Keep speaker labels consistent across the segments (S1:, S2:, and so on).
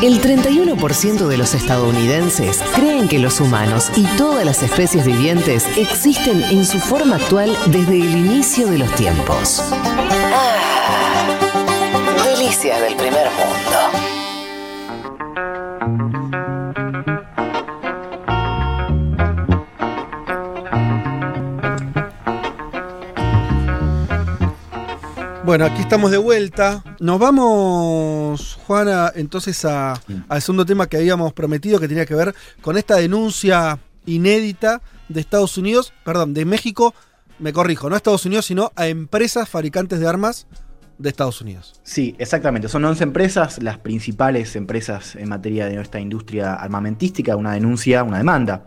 S1: El 31% de los estadounidenses creen que los humanos y todas las especies vivientes existen en su forma actual desde el inicio de los tiempos.
S2: Bueno, aquí estamos de vuelta. Nos vamos, Juana, entonces a- al segundo tema que habíamos prometido que tenía que ver con esta denuncia inédita de Estados Unidos, perdón, de México, me corrijo, no a Estados Unidos, sino a empresas fabricantes de armas de Estados Unidos.
S3: Sí, exactamente. Son 11 empresas, las principales empresas en materia de nuestra industria armamentística, una denuncia, una demanda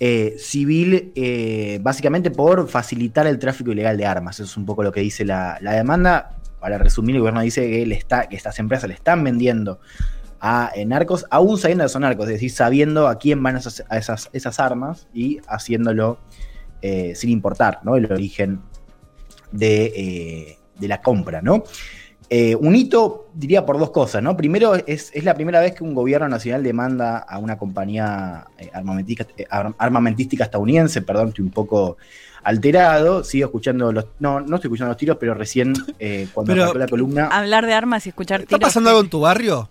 S3: eh, civil, eh, básicamente por facilitar el tráfico ilegal de armas. Eso es un poco lo que dice la, la demanda. Para resumir, el gobierno dice que, le está, que estas empresas le están vendiendo a eh, narcos, aún sabiendo que son narcos, es decir, sabiendo a quién van esas, a esas, esas armas y haciéndolo sin importar ¿no? el origen de, de la compra, ¿no? Eh, un hito, diría, por dos cosas, ¿no? Primero, es, es la primera vez que un gobierno nacional demanda a una compañía eh, armamentística, eh, ar- armamentística estadounidense, perdón, estoy un poco alterado, sigo escuchando los... No, no estoy escuchando los tiros, pero recién eh, cuando
S2: Pero-
S3: la columna...
S4: Hablar de armas y escuchar
S2: ¿Está
S4: tiros.
S2: pasando algo en tu barrio?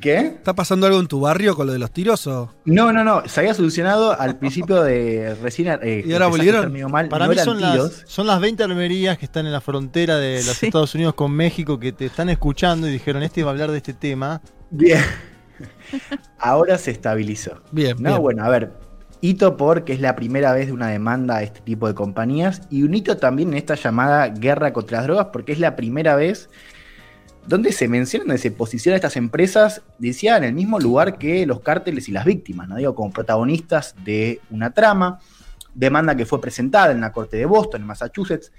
S3: ¿Qué?
S2: ¿Está pasando algo en tu barrio con lo de los tiros o?
S3: No, no, no, se había solucionado al principio de recién... eh,
S2: ¿Y ahora volvieron?
S3: mal,
S5: Para
S3: no
S5: mí son
S3: tiros.
S5: las, son las 20 armerías que están en la frontera de los
S4: Sí.
S5: Estados Unidos con México que te están escuchando y dijeron, este va a hablar de este tema.
S3: Bien. Ahora se estabilizó.
S2: Bien,
S3: No,
S2: bien.
S3: bueno, a ver. Hito porque es la primera vez de una demanda a este tipo de compañías y un hito también en esta llamada guerra contra las drogas porque es la primera vez donde se menciona, donde se posicionan estas empresas, decía, en el mismo lugar que los cárteles y las víctimas, ¿no? Digo, como protagonistas de una trama, demanda que fue presentada en la corte de Boston, en Massachusetts,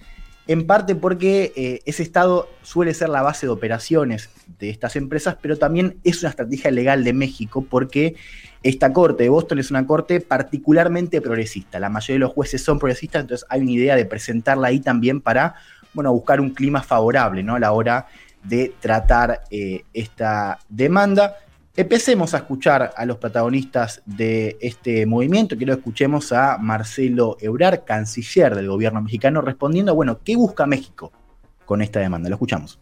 S3: en parte porque eh, ese estado suele ser la base de operaciones de estas empresas, pero también es una estrategia legal de México porque esta corte de Boston es una corte particularmente progresista. La mayoría de los jueces son progresistas, entonces hay una idea de presentarla ahí también para bueno, buscar un clima favorable ¿no? a la hora de tratar eh, esta demanda. Empecemos a escuchar a los protagonistas de este movimiento. Quiero que escuchemos a Marcelo Ebrar, canciller del gobierno mexicano, respondiendo, bueno, ¿qué busca México con esta demanda? Lo escuchamos.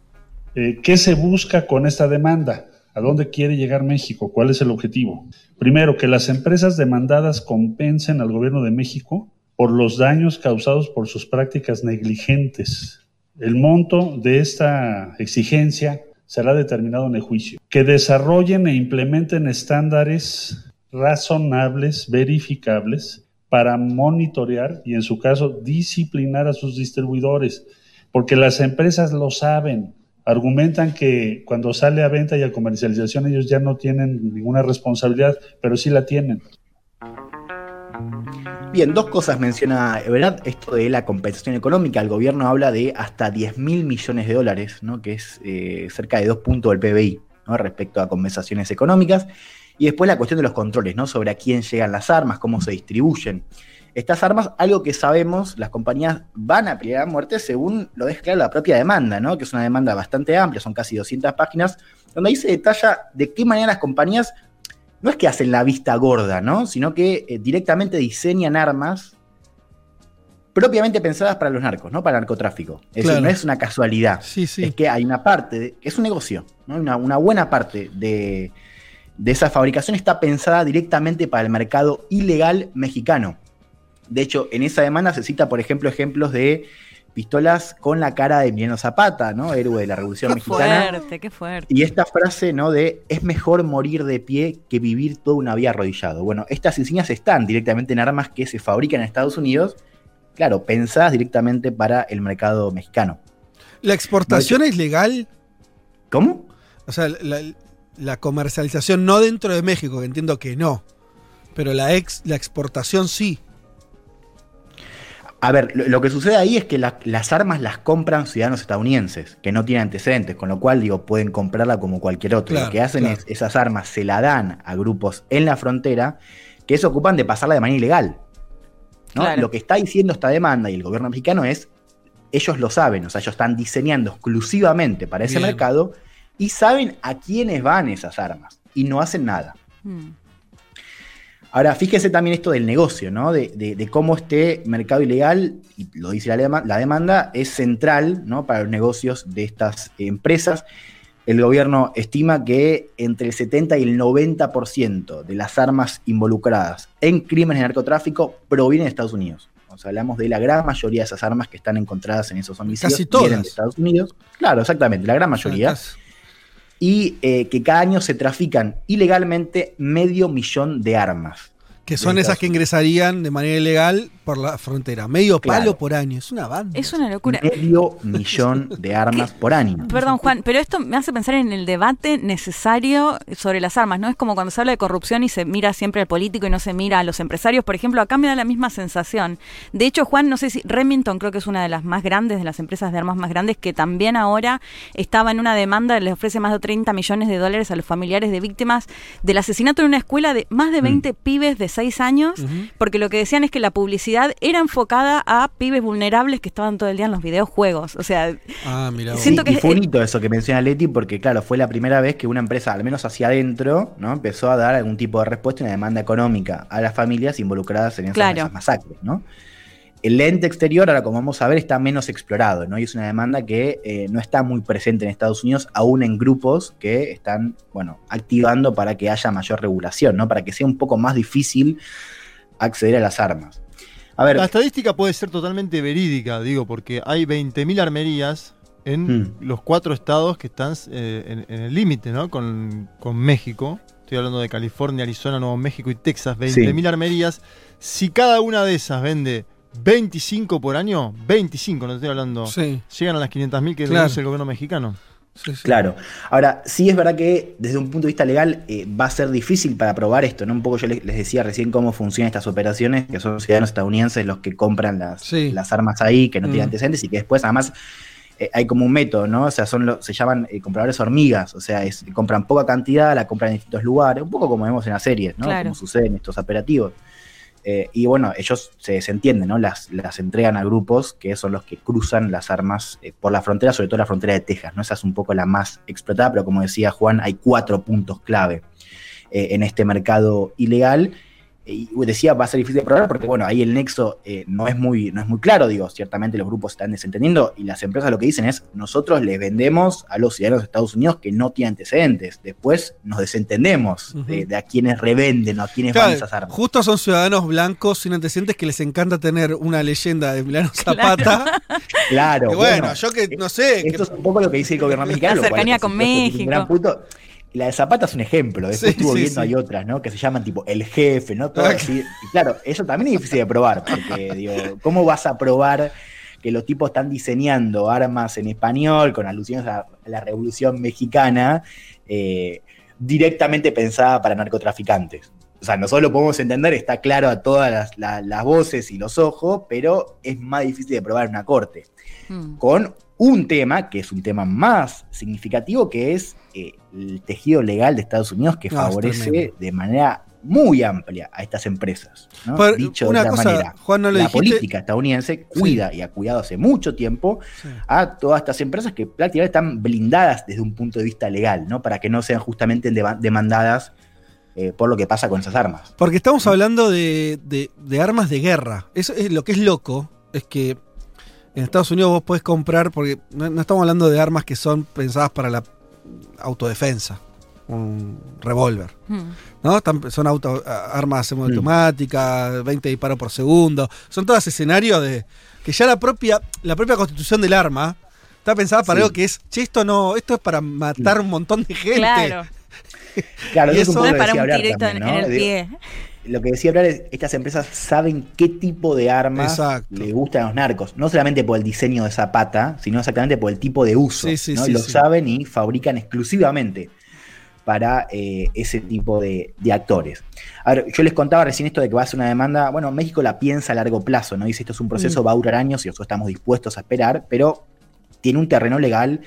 S6: Eh, ¿Qué se busca con esta demanda? ¿A dónde quiere llegar México? ¿Cuál es el objetivo? Primero, que las empresas demandadas compensen al gobierno de México por los daños causados por sus prácticas negligentes. El monto de esta exigencia será determinado en el juicio. Que desarrollen e implementen estándares razonables, verificables, para monitorear y en su caso disciplinar a sus distribuidores, porque las empresas lo saben, argumentan que cuando sale a venta y a comercialización ellos ya no tienen ninguna responsabilidad, pero sí la tienen.
S3: Bien, dos cosas menciona Everard, esto de la compensación económica. El gobierno habla de hasta 10 mil millones de dólares, ¿no? que es eh, cerca de dos puntos del PBI ¿no? respecto a compensaciones económicas. Y después la cuestión de los controles, ¿no? sobre a quién llegan las armas, cómo se distribuyen. Estas armas, algo que sabemos, las compañías van a pelear a muerte según lo deja la propia demanda, ¿no? que es una demanda bastante amplia, son casi 200 páginas, donde ahí se detalla de qué manera las compañías no es que hacen la vista gorda, ¿no? Sino que eh, directamente diseñan armas propiamente pensadas para los narcos, ¿no? Para el narcotráfico. Es
S2: Claro.
S3: decir, no es una casualidad.
S2: Sí, sí.
S3: Es que hay una parte, de- es un negocio, ¿no? Una, una buena parte de, de esa fabricación está pensada directamente para el mercado ilegal mexicano. De hecho, en esa demanda se cita, por ejemplo, ejemplos de pistolas con la cara de Emiliano Zapata, ¿no? Héroe de la Revolución
S4: Qué
S3: Mexicana.
S4: fuerte, qué fuerte.
S3: Y esta frase, ¿no? De es mejor morir de pie que vivir toda una vida arrodillado. Bueno, estas insignias están directamente en armas que se fabrican en Estados Unidos, claro, pensadas directamente para el mercado mexicano.
S2: ¿La exportación es legal?
S3: ¿Cómo?
S2: O sea, la, la comercialización no dentro de México, que entiendo que no. Pero la, ex, la exportación sí.
S3: A ver, lo, lo que sucede ahí es que la- las armas las compran ciudadanos estadounidenses, que no tienen antecedentes, con lo cual, digo, pueden comprarla como cualquier otro.
S2: Claro,
S3: lo que hacen
S2: claro.
S3: es, esas armas se la dan a grupos en la frontera que se ocupan de pasarla de manera ilegal. ¿no?
S4: Claro.
S3: Lo que está diciendo esta demanda y el gobierno mexicano es, ellos lo saben, o sea, ellos están diseñando exclusivamente para ese
S2: Bien.
S3: mercado y saben a quiénes van esas armas. y no hacen nada.
S4: Mm.
S3: Ahora, fíjese también esto del negocio, ¿no? De, de- de cómo este mercado ilegal, y lo dice la, dema- la demanda, es central ¿no? para los negocios de estas empresas. El gobierno estima que entre el 70 y el 90% de las armas involucradas en crímenes de narcotráfico provienen de Estados Unidos. O sea, hablamos de la gran mayoría de esas armas que están encontradas en esos homicidios
S2: Casi todas.
S3: vienen de Estados Unidos. Claro, exactamente, la gran mayoría y eh, que cada año se trafican ilegalmente medio millón de armas.
S2: Que son esas que ingresarían de manera ilegal por la frontera. Medio
S3: Claro.
S2: palo por año. Es una banda.
S4: Es una locura.
S3: Medio millón de armas por año.
S4: Perdón, Juan, pero esto me hace pensar en el debate necesario sobre las armas, ¿no? Es como cuando se habla de corrupción y se mira siempre al político y no se mira a los empresarios. Por ejemplo, acá me da la misma sensación. De hecho, Juan, no sé si Remington creo que es una de las más grandes, de las empresas de armas más grandes, que también ahora estaba en una demanda, le ofrece más de 30 millones de dólares a los familiares de víctimas del asesinato en una escuela de más de 20 pibes de 6 años, porque lo que decían es que la publicidad era enfocada a pibes vulnerables que estaban todo el día en los videojuegos. O sea,
S2: Ah, mira.
S4: Siento
S3: Sí,
S4: que
S3: y fue hito eso que menciona Leti, porque claro, fue la primera vez que una empresa, al menos hacia adentro, ¿no? empezó a dar algún tipo de respuesta y una demanda económica a las familias involucradas en esas,
S4: Claro.
S3: esas masacres, ¿no? El lente exterior, ahora como vamos a ver, está menos explorado, ¿no? Y es una demanda que eh, no está muy presente en Estados Unidos, aún en grupos que están, bueno, activando para que haya mayor regulación, ¿no? Para que sea un poco más difícil acceder a las armas. A ver,
S5: La estadística puede ser totalmente verídica, digo, porque hay 20.000 armerías en
S3: Mm.
S5: los cuatro estados que están eh, en, en el límite, ¿no? Con, con México. Estoy hablando de California, Arizona, Nuevo México y Texas. 20.000 armerías. Si cada una de esas vende 25 por año, 25, no estoy hablando,
S2: Sí,
S5: llegan a las 500.000 que
S2: Claro.
S5: reduce el gobierno mexicano.
S2: sí, sí.
S3: Claro. Ahora, sí es verdad que desde un punto de vista legal eh, va a ser difícil para probar esto, ¿no? Un poco yo les, les decía recién cómo funcionan estas operaciones, que son ciudadanos estadounidenses los que compran las,
S2: Sí.
S3: las armas ahí, que no tienen
S2: Mm.
S3: antecedentes y que después además eh, hay como un método, ¿no? O sea, son lo- se llaman eh, compradores hormigas, o sea, es- compran poca cantidad, la compran en distintos lugares, un poco como vemos en las series, ¿no?
S4: Claro.
S3: Como sucede en estos operativos. Eh, y bueno, ellos se desentienden, ¿no? Las, las entregan a grupos que son los que cruzan las armas eh, por la frontera, sobre todo la frontera de Texas, ¿no? Esa es un poco la más explotada, pero como decía Juan, hay cuatro puntos clave eh, en este mercado ilegal. Y decía, va a ser difícil de probar porque, bueno, ahí el nexo eh, no, es muy, no es muy claro, digo, ciertamente los grupos están desentendiendo y las empresas lo que dicen es, nosotros les vendemos a los ciudadanos de Estados Unidos que no tienen antecedentes, después nos desentendemos de,
S2: Ujú.
S3: de a quienes revenden o a quienes
S2: Claro,
S3: van esas armas.
S2: justo son ciudadanos blancos sin antecedentes que les encanta tener una leyenda de Emiliano Zapata.
S3: Claro,
S2: Que bueno, yo que no sé. que-
S3: Esto es un poco lo que dice el gobierno mexicano.
S4: La cercanía con México.
S3: gran punto. Y La de Zapata es un ejemplo. Después
S2: Sí,
S3: estuvo
S2: sí,
S3: viendo,
S2: sí.
S3: hay otras, ¿no? Que se llaman tipo el jefe, ¿no? Todo así. Y claro, eso también es difícil de probar, porque, digo, ¿cómo vas a probar que los tipos están diseñando armas en español con alusiones a la Revolución Mexicana eh, directamente pensada para narcotraficantes? O sea, nosotros lo podemos entender, está claro a todas las, la- las voces y los ojos, pero es más difícil de probar en una corte
S4: mm,
S3: con un tema que es un tema más significativo, que es eh, el tejido legal de Estados Unidos que
S2: Ah,
S3: favorece de manera muy amplia a estas empresas. ¿no?
S2: Pero,
S3: Dicho
S2: una
S3: de otra
S2: cosa,
S3: manera,
S2: Juan, no lo
S3: la
S2: dijiste.
S3: política estadounidense cuida y ha cuidado hace mucho tiempo
S2: Sí.
S3: a todas estas empresas que prácticamente están blindadas desde un punto de vista legal, ¿no? Para que no sean justamente dema- demandadas eh, por lo que pasa con esas armas.
S2: Porque estamos hablando de, de- de armas de guerra. Eso es lo que es loco, es que en Estados Unidos vos podés comprar, porque no, no estamos hablando de armas que son pensadas para la autodefensa, un revólver.
S4: mm.
S2: ¿no? Están- son auto, a- armas
S3: Mm.
S2: semiautomáticas, 20 disparos por segundo. Son todos escenarios de que ya la propia, la propia constitución del arma está pensada para
S3: Sí.
S2: algo que es, che, esto no, esto es para matar un montón de gente.
S4: Claro,
S3: Claro,
S2: Y
S3: eso es
S2: eso
S4: para un en,
S3: también, ¿no?
S4: en el
S3: Digo,
S4: pie.
S3: Lo que decía hablar es, estas empresas saben qué tipo de armas le gustan a los narcos, no solamente por el diseño de Zapata, sino exactamente por el tipo de uso.
S2: Sí, sí,
S3: ¿no?
S2: sí,
S3: lo saben y fabrican exclusivamente para eh, ese tipo de, de actores. A ver, yo les contaba recién esto de que va a ser una demanda, bueno, México la piensa a largo plazo, ¿no? Dice esto es un proceso,
S2: Mm.
S3: va a durar años y nosotros estamos dispuestos a esperar, pero tiene un terreno legal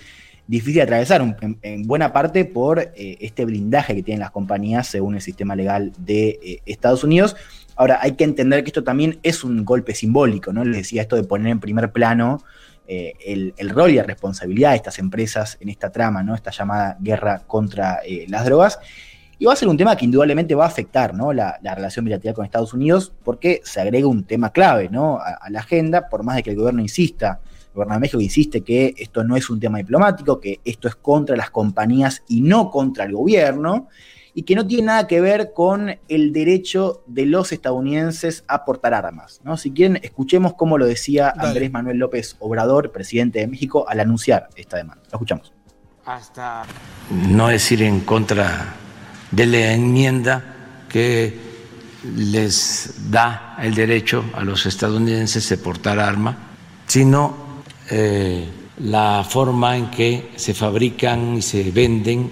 S3: difícil de atravesar, en, en buena parte por eh, este blindaje que tienen las compañías según el sistema legal de eh, Estados Unidos. Ahora, hay que entender que esto también es un golpe simbólico, ¿no? Les decía esto de poner en primer plano eh, el, rol y la responsabilidad de estas empresas en esta trama, ¿no? Esta llamada guerra contra las drogas. Y va a ser un tema que indudablemente va a afectar ¿no? la, la relación bilateral con Estados Unidos porque se agrega un tema clave ¿no? a, la agenda, por más de que el gobierno insista gobierno de México insiste que esto no es un tema diplomático, que esto es contra las compañías y no contra el gobierno, y que no tiene nada que ver con el derecho de los estadounidenses a portar armas. ¿no? Si quieren, escuchemos cómo lo decía
S2: Dale.
S3: Andrés Manuel López Obrador, presidente de México, al anunciar esta demanda. Lo escuchamos.
S7: hasta no es ir en contra de la enmienda que les da el derecho a los estadounidenses de portar arma, sino la forma en que se fabrican y se venden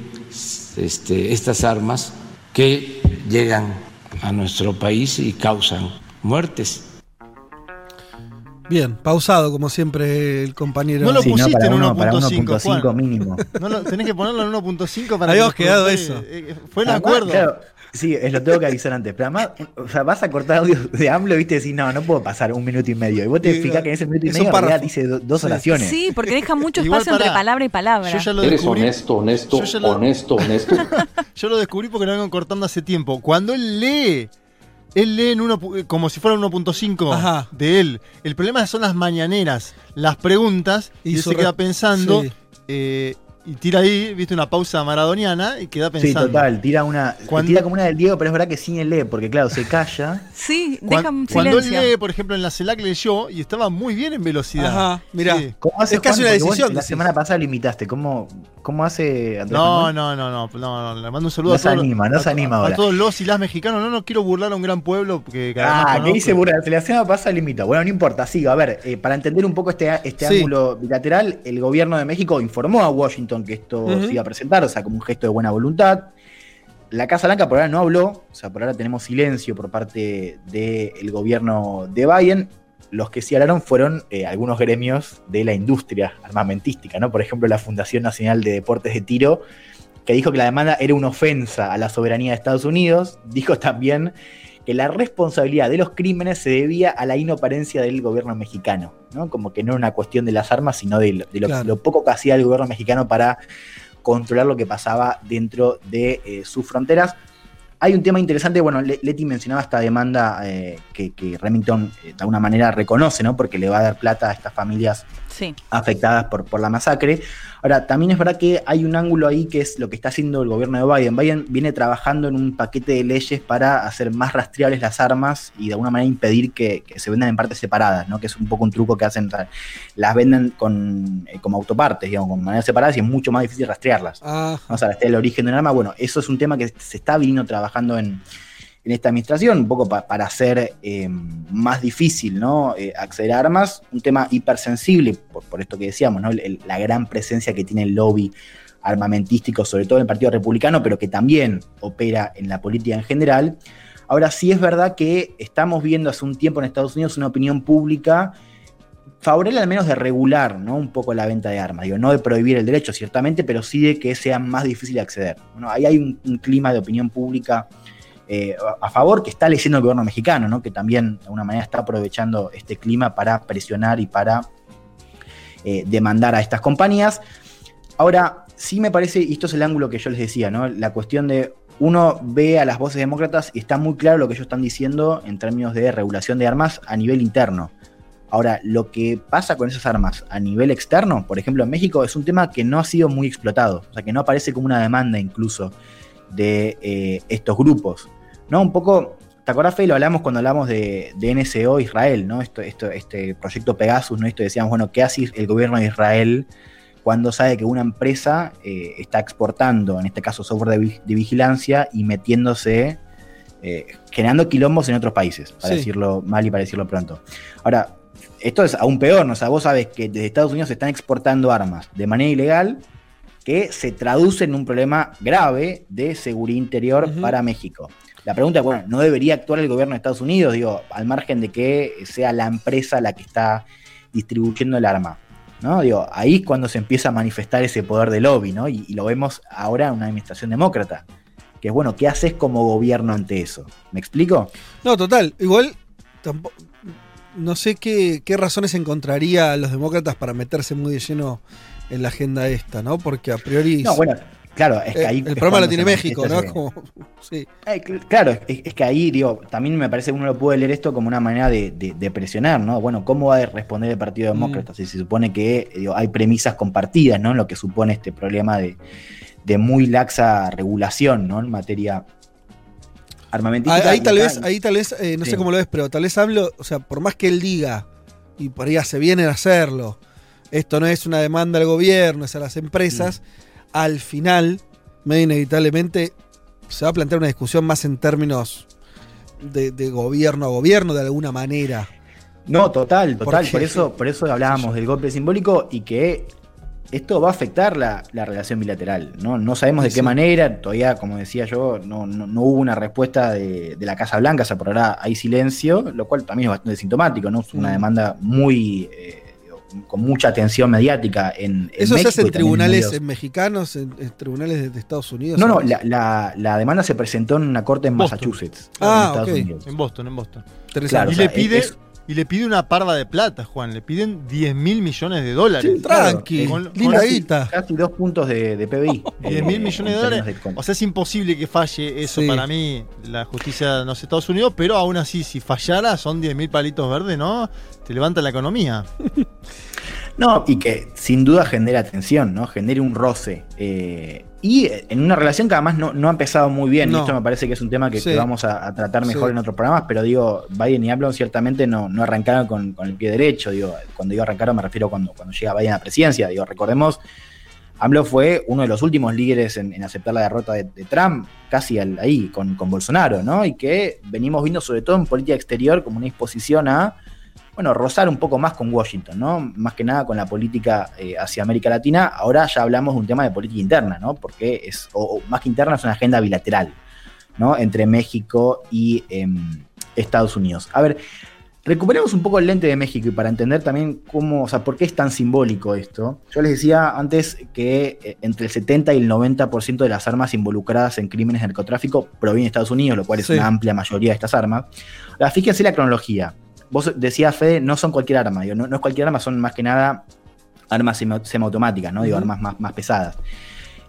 S7: este, estas armas que llegan a nuestro país y causan muertes.
S2: Bien, pausado como siempre el compañero.
S5: No lo
S3: Sí,
S5: pusiste
S3: para
S5: en
S3: uno- para
S5: 1.5,
S3: 1.5
S5: Juan.
S3: mínimo.
S5: No lo- tenés que ponerlo en 1.5 para
S2: Habíamos
S5: que
S2: quedado eso.
S5: eh, Fue el
S3: Además,
S5: acuerdo.
S3: claro, sí, es lo tengo que avisar antes. Pero además, o sea, vas a cortar audio de AMLO y viste decís, no, no puedo pasar un minuto y medio. Y vos te
S2: Sí,
S3: fijás que en ese minuto y
S2: es un
S3: medio en realidad dice do- dos
S2: Sí.
S3: oraciones.
S4: Sí, porque deja mucho espacio entre palabra y palabra.
S5: Yo ya lo
S8: Eres
S5: descubrí.
S8: honesto, honesto,
S5: Yo ya lo-
S8: honesto, honesto.
S5: Yo lo descubrí porque lo vengo cortando hace tiempo. Cuando él lee, él lee en uno, eh, como si fuera 1.5
S2: Ajá.
S5: de él. El problema son las mañaneras, las preguntas, y,
S2: Y
S5: él se queda pensando,
S2: sí.
S5: eh, y tira ahí, viste, una pausa maradoniana y queda
S3: Sí,
S5: pensando.
S3: total, tira una,
S5: Cuando-
S3: tira como una del Diego, pero es verdad que sin el lee, porque claro, se calla.
S4: Sí, deja un
S5: cuando él lee, por ejemplo, en la CELAC leyó y estaba muy bien en velocidad.
S2: Ajá, mirá.
S5: Sí.
S3: ¿Cómo hace
S2: Es casi
S3: Juan?
S2: una
S3: vos
S2: decisión,
S3: La semana pasada lo imitaste. ¿Cómo, cómo hace Andrés
S5: No, no, no, no, no, le mando un saludo
S3: No
S5: a
S3: se
S5: todos.
S3: anima, no se anima
S5: a todos los y las mexicanos. No, no quiero burlar a un gran pueblo que que
S3: Ah, ¿qué
S5: conozco.
S3: dice Burra? La semana pasada lo imitó. Bueno, no importa, siga. A ver, eh, para entender un poco este, este
S2: Sí.
S3: ángulo bilateral, el gobierno de México informó a Washington que esto se iba a presentar, o sea, como un gesto de buena voluntad. La Casa Blanca por ahora no habló, o sea, por ahora tenemos silencio por parte del gobierno de Biden. Los que sí hablaron fueron eh, algunos gremios de la industria armamentística, ¿no? Por ejemplo, la Fundación Nacional de Deportes de Tiro, que dijo que la demanda era una ofensa a la soberanía de Estados Unidos. Dijo también que la responsabilidad de los crímenes se debía a la inoperencia del gobierno mexicano, ¿no? Como que no era una cuestión de las armas, sino de, lo, de lo-
S2: Claro.
S3: lo poco que hacía el gobierno mexicano para controlar lo que pasaba dentro de eh, sus fronteras. Hay un tema interesante, bueno, Le- Leti mencionaba esta demanda eh, que, que Remington eh, de alguna manera reconoce, ¿no? Porque le va a dar plata a estas familias
S4: Sí.
S3: afectadas por, por la masacre. Ahora, también es verdad que hay un ángulo ahí que es lo que está haciendo el gobierno de Biden. Biden viene trabajando en un paquete de leyes para hacer más rastreables las armas y de alguna manera impedir que, que se vendan en partes separadas, ¿no? Que es un poco un truco que hacen, o sea, las venden con, eh, como autopartes, digamos, con maneras separadas y es mucho más difícil rastrearlas.
S2: Ah,
S3: Vamos a rastrear el origen de un arma. Bueno, eso es un tema que se está viniendo trabajando en, en esta administración, un poco pa- para hacer eh, más difícil ¿no? Eh, acceder a armas, un tema hipersensible, por, por esto que decíamos, ¿no? La gran presencia que tiene el lobby armamentístico, sobre todo en el Partido Republicano, pero que también opera en la política en general. Ahora sí es verdad que estamos viendo hace un tiempo en Estados Unidos una opinión pública favorable al menos de regular ¿no? un poco la venta de armas. Digo, no de prohibir el derecho, ciertamente, pero sí de que sea más difícil de acceder. Bueno, ahí hay un clima de opinión pública eh, a favor que está leyendo el gobierno mexicano, ¿no? que también de alguna manera está aprovechando este clima para presionar y para eh, demandar a estas compañías. Ahora, sí me parece, y esto es el ángulo que yo les decía, ¿no? la cuestión de uno ve a las voces demócratas y está muy claro lo que ellos están diciendo en términos de regulación de armas a nivel interno. Ahora, lo que pasa con esas armas a nivel externo, por ejemplo en México, es un tema que no ha sido muy explotado, o sea, que no aparece como una demanda incluso de eh, estos grupos. ¿No? Un poco, ¿te acuerdas, Fe? Lo hablamos cuando hablamos de, de NSO Israel, ¿no? Esto, esto, este proyecto Pegasus, ¿no? Esto decíamos, bueno, ¿qué hace el gobierno de Israel cuando sabe que una empresa eh, está exportando, en este caso, software de, vi- de vigilancia y metiéndose, eh, generando quilombos en otros países, para
S2: Sí.
S3: decirlo mal y para decirlo pronto. Ahora, esto es aún peor, ¿no? O sea, vos sabes que desde Estados Unidos se están exportando armas de manera ilegal que se traduce en un problema grave de seguridad interior para México. La pregunta es, bueno, ¿no debería actuar el gobierno de Estados Unidos? Digo, al margen de que sea la empresa la que está distribuyendo el arma. ¿no? Digo, ahí es cuando se empieza a manifestar ese poder de lobby, ¿no? Y, y lo vemos ahora en una administración demócrata. Que es bueno, ¿qué haces como gobierno ante eso? ¿Me explico?
S2: no, total. Igual, tampo- no sé qué, qué razones encontraría los demócratas para meterse muy de lleno en la agenda esta, ¿no? Porque a priori.
S3: No, bueno, Claro, es que
S2: Eh,
S3: ahí.
S2: el problema lo tiene México, ¿no? como, sí.
S3: Eh, cl- claro, es, es que ahí, digo, también me parece que uno lo puede leer esto como una manera de, de- de presionar, ¿no? Bueno, ¿cómo va a responder el Partido
S2: Mm.
S3: Demócrata? Si se supone que digo, hay premisas compartidas, ¿no? En lo que supone este problema de, de muy laxa regulación, ¿no? En materia armamentística.
S2: Ahí, tal vez, ahí tal vez, eh, no
S3: Sí.
S2: sé cómo lo ves, pero tal vez hablo, o sea, por más que él diga, y por ahí se viene a hacerlo, esto no es una demanda al gobierno, es a las empresas, al final, medio inevitablemente, se va a plantear una discusión más en términos de, de gobierno a gobierno, de alguna manera.
S3: No, total, total. Por eso, por eso hablábamos del golpe simbólico y que esto va a afectar la, la relación bilateral. ¿no? no sabemos de
S2: Sí,
S3: qué manera, todavía, como decía yo, no, no- no hubo una respuesta de, de la Casa Blanca, o sea, por ahora hay silencio, lo cual también es bastante sintomático, ¿no? Es una
S2: Mm.
S3: demanda muy. eh, con mucha atención mediática en, en
S2: Eso se hace en tribunales en mexicanos, en, en tribunales de, de Estados Unidos.
S3: No, no, la, la- la demanda se presentó en una corte en
S5: Boston.
S3: Massachusetts,
S2: Ah,
S3: en Estados
S2: ok.
S3: Unidos.
S5: En Boston, en Boston.
S3: Claro,
S5: y
S3: o sea,
S5: le pide
S3: es-
S5: y le pide una parva de plata, Juan. Le piden 10 mil millones de dólares.
S3: Sí, claro.
S2: Tranqui,
S3: Eh,
S5: con-
S2: linda
S3: casi,
S2: guita.
S3: casi dos puntos de, de PBI.
S5: 10 mil
S3: eh,
S5: millones de dólares.
S3: de-
S5: O sea, es imposible que falle eso
S2: Sí.
S5: para mí, la justicia de los Estados Unidos, pero aún así, si fallara, son 10 mil palitos verdes, ¿no? Te levanta la economía.
S3: No, y que sin duda genera tensión, ¿no? Genere un roce. eh, y en una relación que además no, no ha empezado muy bien.
S2: No.
S3: Y esto me parece que es un tema que,
S2: Sí.
S3: que vamos a, a tratar mejor
S2: Sí.
S3: en otros programas, pero digo, Biden y AMLO ciertamente no, no arrancaron con, con el pie derecho. Digo, cuando digo arrancaron me refiero cuando, cuando llega Biden a la presidencia. Digo, recordemos, AMLO fue uno de los últimos líderes en, en aceptar la derrota de, de Trump, casi al- ahí, con, con Bolsonaro, ¿no? Y que venimos viendo sobre todo en política exterior como una disposición a bueno, rozar un poco más con Washington, ¿no? Más que nada con la política eh, hacia América Latina. Ahora ya hablamos de un tema de política interna, ¿no? Porque es, o, o más que interna, es una agenda bilateral, ¿no? Entre México y em, Estados Unidos. A ver, recuperemos un poco el lente de México y para entender también cómo, o sea, por qué es tan simbólico esto. Yo les decía antes que eh, entre el 70 y el 90% de las armas involucradas en crímenes de narcotráfico provienen de Estados Unidos, lo cual es
S2: Sí.
S3: una amplia mayoría de estas armas. Ahora, fíjense la cronología. Vos decías, Fede, no son cualquier arma. Digo, no, no es cualquier arma, son más que nada armas semi- semiautomáticas, ¿no? Digo, armas más, más pesadas.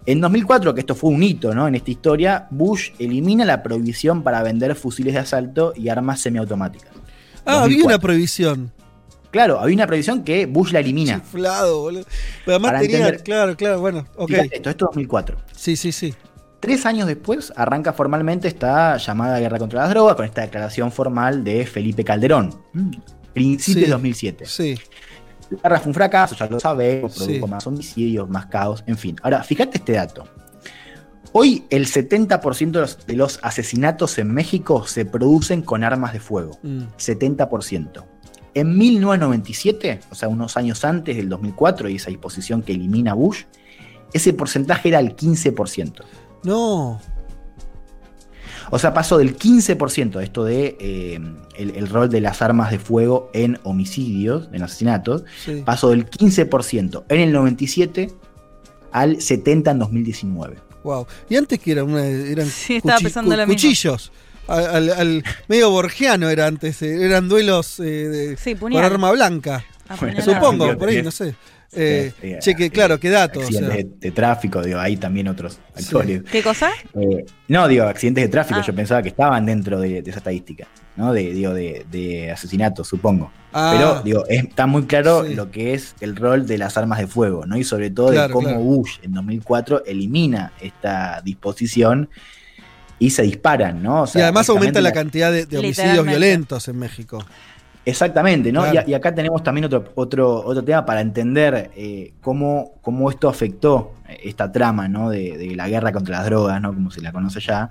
S3: En 2004, que esto fue un hito ¿no? en esta historia, Bush elimina la prohibición para vender fusiles de asalto y armas semiautomáticas.
S2: Ah, había
S3: 2004.
S2: una prohibición.
S3: Claro, había una prohibición que Bush la elimina.
S2: Chiflado, boludo. Pero además
S3: Para
S2: tenía,
S3: entender-
S2: claro, claro, bueno, ok.
S3: Esto, esto es 2004.
S2: Sí, sí, sí.
S3: Tres años después arranca formalmente esta llamada guerra contra las drogas con esta declaración formal de Felipe Calderón. Principio
S2: Sí.
S3: de 2007.
S2: Sí.
S3: La guerra fue un fracaso, ya lo sabemos,
S2: Sí.
S3: produjo más homicidios, más caos, en fin. Ahora, fíjate este dato. Hoy el 70% de los, de los asesinatos en México se producen con armas de fuego.
S2: Mm.
S3: 70%. En 1997, o sea, unos años antes del 2004 y esa disposición que elimina Bush, ese porcentaje era el 15%.
S2: No.
S3: O sea, pasó del 15% esto de eh, el, el rol de las armas de fuego en homicidios, en asesinatos,
S2: Sí.
S3: pasó del 15% en el 97 al 70 en 2019.
S2: Wow. Y antes que era una, eran
S4: Sí, estaba pensando lo mismo.
S2: cuchillos. Al, al- al- medio borgiano era antes, eh, eran duelos eh, de,
S4: Sí,
S2: con
S4: puñal.
S2: arma blanca.
S4: Apuñalar.
S2: Supongo,
S3: Digo,
S2: por ahí, no sé. Eh,
S3: Sí, sí,
S2: che, que
S3: sí,
S2: claro, qué datos. o
S3: Accidentes
S2: sea.
S3: de, de tráfico, digo, hay también otros
S2: Sí.
S3: actores.
S4: ¿Qué cosa?
S3: Eh, no, digo, accidentes de tráfico,
S4: Ah.
S3: yo pensaba que estaban dentro de, de esa estadística, ¿no? De, digo, de, de asesinatos, supongo.
S2: Ah,
S3: Pero, digo, es- está muy claro
S2: Sí.
S3: lo que es el rol de las armas de fuego, ¿no? Y sobre todo de cómo
S2: claro.
S3: Bush en 2004 elimina esta disposición y se disparan, ¿no? O
S2: y además aumenta la cantidad de, de homicidios violentos en México.
S3: Exactamente, ¿no?
S2: Claro.
S3: Y, y acá tenemos también otro, otro, otro tema para entender eh, cómo, cómo esto afectó eh, esta trama, ¿no? De, de la guerra contra las drogas, ¿no? Como se la conoce ya.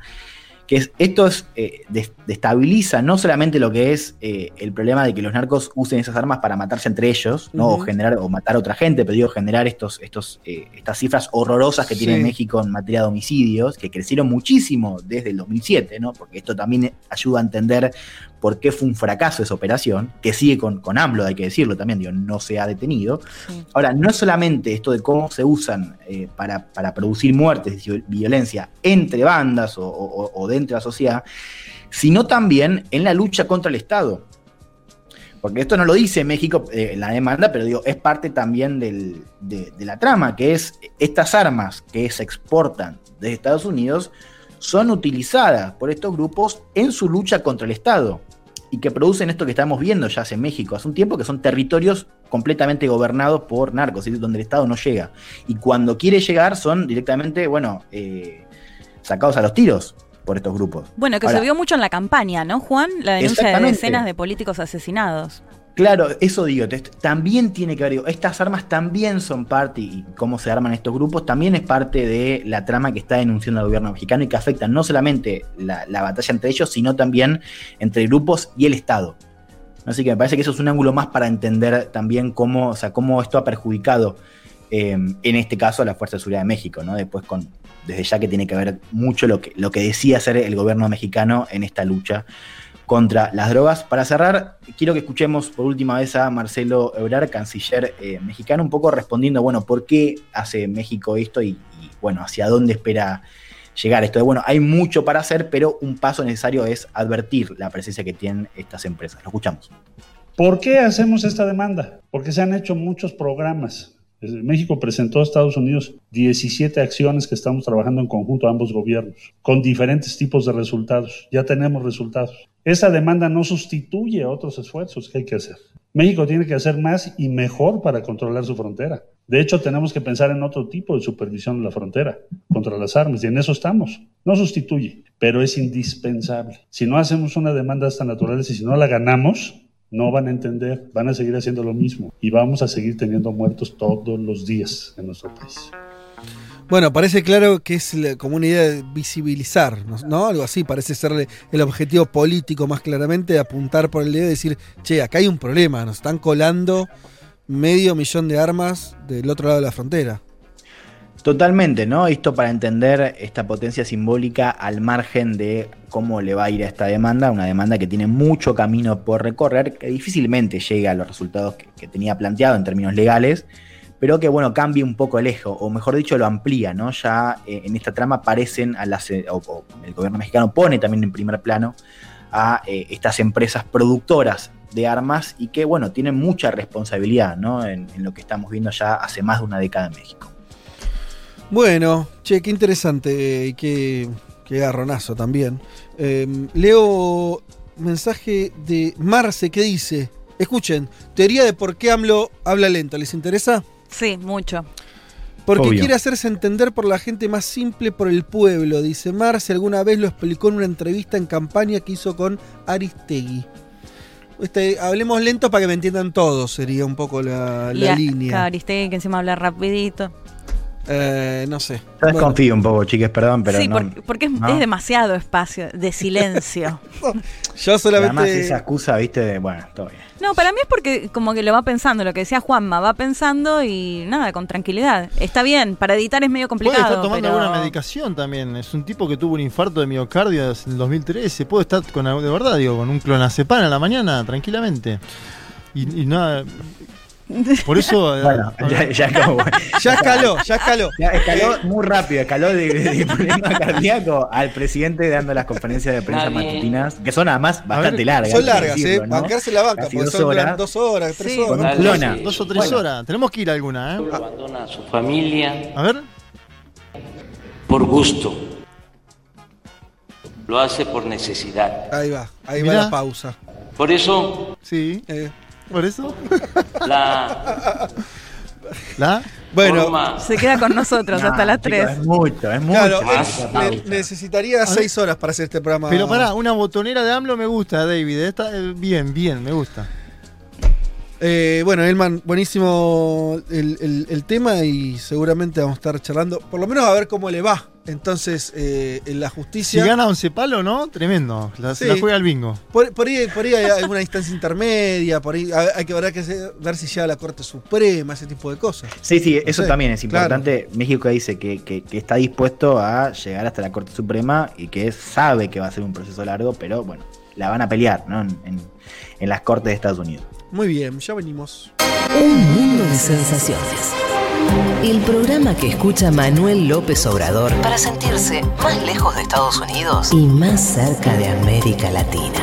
S3: Que es, esto es, eh, des- destabiliza no solamente lo que es eh, el problema de que los narcos usen esas armas para matarse entre ellos, ¿no? O generar, o matar a otra gente, pero digo, generar estos, estos, eh, estas cifras horrorosas que tiene. México en materia de homicidios, que crecieron muchísimo desde el 2007, ¿no? Porque esto también ayuda a entender por qué fue un fracaso esa operación, que sigue con, con AMLO, hay que decirlo también, digo, no se ha detenido.
S4: Sí.
S3: Ahora, no es solamente esto de cómo se usan eh, para, para producir muertes y violencia entre bandas o, o- o dentro de la sociedad, sino también en la lucha contra el Estado. porque esto no lo dice México eh, en la demanda, pero digo, es parte también del- de, de la trama, que es estas armas que se exportan desde Estados Unidos son utilizadas por estos grupos en su lucha contra el Estado y que producen esto que estamos viendo ya hace México hace un tiempo, que son territorios completamente gobernados por narcos, donde el Estado no llega. Y cuando quiere llegar son directamente, bueno, eh, sacados a los tiros por estos grupos.
S4: Bueno, que
S3: Ahora,
S4: se vio mucho en la campaña, ¿no, Juan? La denuncia de decenas de políticos asesinados.
S3: Claro, eso digo, también tiene que ver, estas armas también son parte, y cómo se arman estos grupos, también es parte de la trama que está denunciando el gobierno mexicano y que afecta no solamente la, la batalla entre ellos, sino también entre grupos y el Estado. Así que me parece que eso es un ángulo más para entender también cómo, o sea, cómo esto ha perjudicado, eh, en este caso, a la Fuerza de Seguridad de México, ¿no? Después con, desde ya que tiene que ver mucho lo que, lo que decía hacer el gobierno mexicano en esta lucha contra las drogas. Para cerrar, quiero que escuchemos por última vez a Marcelo Ebrard, canciller eh, mexicano, un poco respondiendo, bueno, ¿por qué hace México esto y, y, bueno, hacia dónde espera llegar esto? Bueno, hay mucho para hacer, pero un paso necesario es advertir la presencia que tienen estas empresas. Lo escuchamos.
S6: ¿Por qué hacemos esta demanda? Porque se han hecho muchos programas. México presentó a Estados Unidos 17 acciones que estamos trabajando en conjunto a ambos gobiernos, con diferentes tipos de resultados. Ya tenemos resultados. Esa demanda no sustituye a otros esfuerzos que hay que hacer. México tiene que hacer más y mejor para controlar su frontera. De hecho, tenemos que pensar en otro tipo de supervisión de la frontera contra las armas y en eso estamos. No sustituye, pero es indispensable. Si no hacemos una demanda de esta naturaleza y si no la ganamos, no van a entender, van a seguir haciendo lo mismo y vamos a seguir teniendo muertos todos los días en nuestro país.
S2: Bueno, parece claro que es como una idea de visibilizar, ¿no? Algo así, parece ser el objetivo político más claramente, apuntar por el dedo y decir, che, acá hay un problema, nos están colando medio millón de armas del otro lado de la frontera.
S3: Totalmente, ¿no? Esto para entender esta potencia simbólica al margen de cómo le va a ir a esta demanda, una demanda que tiene mucho camino por recorrer, que difícilmente llega a los resultados que, tenía planteado en términos legales, pero que, bueno, cambia un poco el eje, o mejor dicho, lo amplía, ¿no? Ya eh, en esta trama aparecen a las, eh, o, o el gobierno mexicano pone también en primer plano a eh, estas empresas productoras de armas y que, bueno, tienen mucha responsabilidad, ¿no? En, en lo que estamos viendo ya hace más de una década en México.
S2: Bueno, che, qué interesante y qué, qué garronazo también. Eh, leo mensaje de Marce que dice, escuchen, teoría de por qué AMLO habla lento, ¿les interesa?
S4: Sí, mucho.
S2: Porque
S3: Obvio.
S2: quiere hacerse entender por la gente más simple, por el pueblo, dice Marce. Alguna vez lo explicó en una entrevista en campaña que hizo con Aristegui. Este, hablemos lento para que me entiendan todos, sería un poco la,
S4: Y
S2: la
S4: a-
S2: línea.
S4: Aristegui, que encima habla rapidito.
S2: Eh, no sé.
S3: Yo
S2: Bueno,
S3: desconfío un poco, chiques, perdón, pero
S4: sí,
S3: no.
S4: porque es,
S3: ¿no?
S4: es demasiado espacio de silencio.
S2: yo
S3: Además,
S2: solamente.
S3: esa excusa, viste, de, bueno, todo bien.
S4: No, para mí es porque como que lo va pensando, lo que decía Juanma, va pensando y nada, con tranquilidad. Está bien, para editar es medio
S5: Puede
S4: complicado.
S5: estar tomando
S4: pero-
S5: alguna medicación también. Es un tipo que tuvo un infarto de miocardio en el 2013. Puede estar con algo de verdad, digo, con un clonazepam a la mañana, tranquilamente. Y, y nada. Por eso. eh,
S3: Bueno, ya, ya como-
S2: Ya escaló, ya escaló.
S3: ya escaló muy rápido, escaló de, de- de problema cardíaco al presidente dando las conferencias de prensa matutinas, que son además bastante largas.
S2: Son largas,
S3: decirlo,
S2: ¿eh?
S3: ¿no?
S2: Bancarse la banca,
S3: Casi
S2: porque
S3: dos
S2: son
S3: horas.
S2: dos horas, tres
S4: Sí.
S2: horas.
S3: Clona.
S5: Dos o tres
S3: Bueno.
S5: horas. Tenemos que ir a alguna, ¿eh?
S7: abandona a su familia
S5: A ver.
S7: por gusto. Lo hace por necesidad.
S2: Ahí va, ahí
S5: Mirá.
S2: va la pausa.
S7: Por eso
S5: Sí.
S2: Eh,
S5: Por eso.
S7: la
S5: ¿La?
S2: bueno,
S7: forma
S4: Se queda con nosotros
S3: No,
S4: hasta las
S3: chicos,
S4: 3.
S3: Es mucho, es mucho.
S2: claro,
S7: más
S2: eh, ne- necesitaría seis horas para hacer este programa.
S5: Pero pará, una botonera de AMLO me gusta, David. Esta, eh, bien, bien, me gusta.
S2: Eh, bueno, Elman, buenísimo el, el- el tema y seguramente vamos a estar charlando, por lo menos a ver cómo le va. Entonces, eh, en la
S5: Si
S2: justicia.
S5: gana 11 palos, ¿no? Tremendo. La,
S2: Sí.
S5: juega al bingo.
S2: Por, por ahí, por ahí hay alguna instancia intermedia, por ahí hay que, habrá que se- ver si llega a la Corte Suprema, ese tipo de cosas.
S3: Sí, sí, eso
S2: sé,
S3: también es
S2: claro.
S3: importante. México dice que, que- que está dispuesto a llegar hasta la Corte Suprema y que sabe que va a ser un proceso largo, pero bueno, la van a pelear ¿no? en, en- en las Cortes de Estados Unidos.
S2: Muy bien, ya venimos.
S1: Un mundo de sensaciones. El programa que escucha Manuel López Obrador para sentirse más lejos de Estados Unidos y más cerca de América Latina.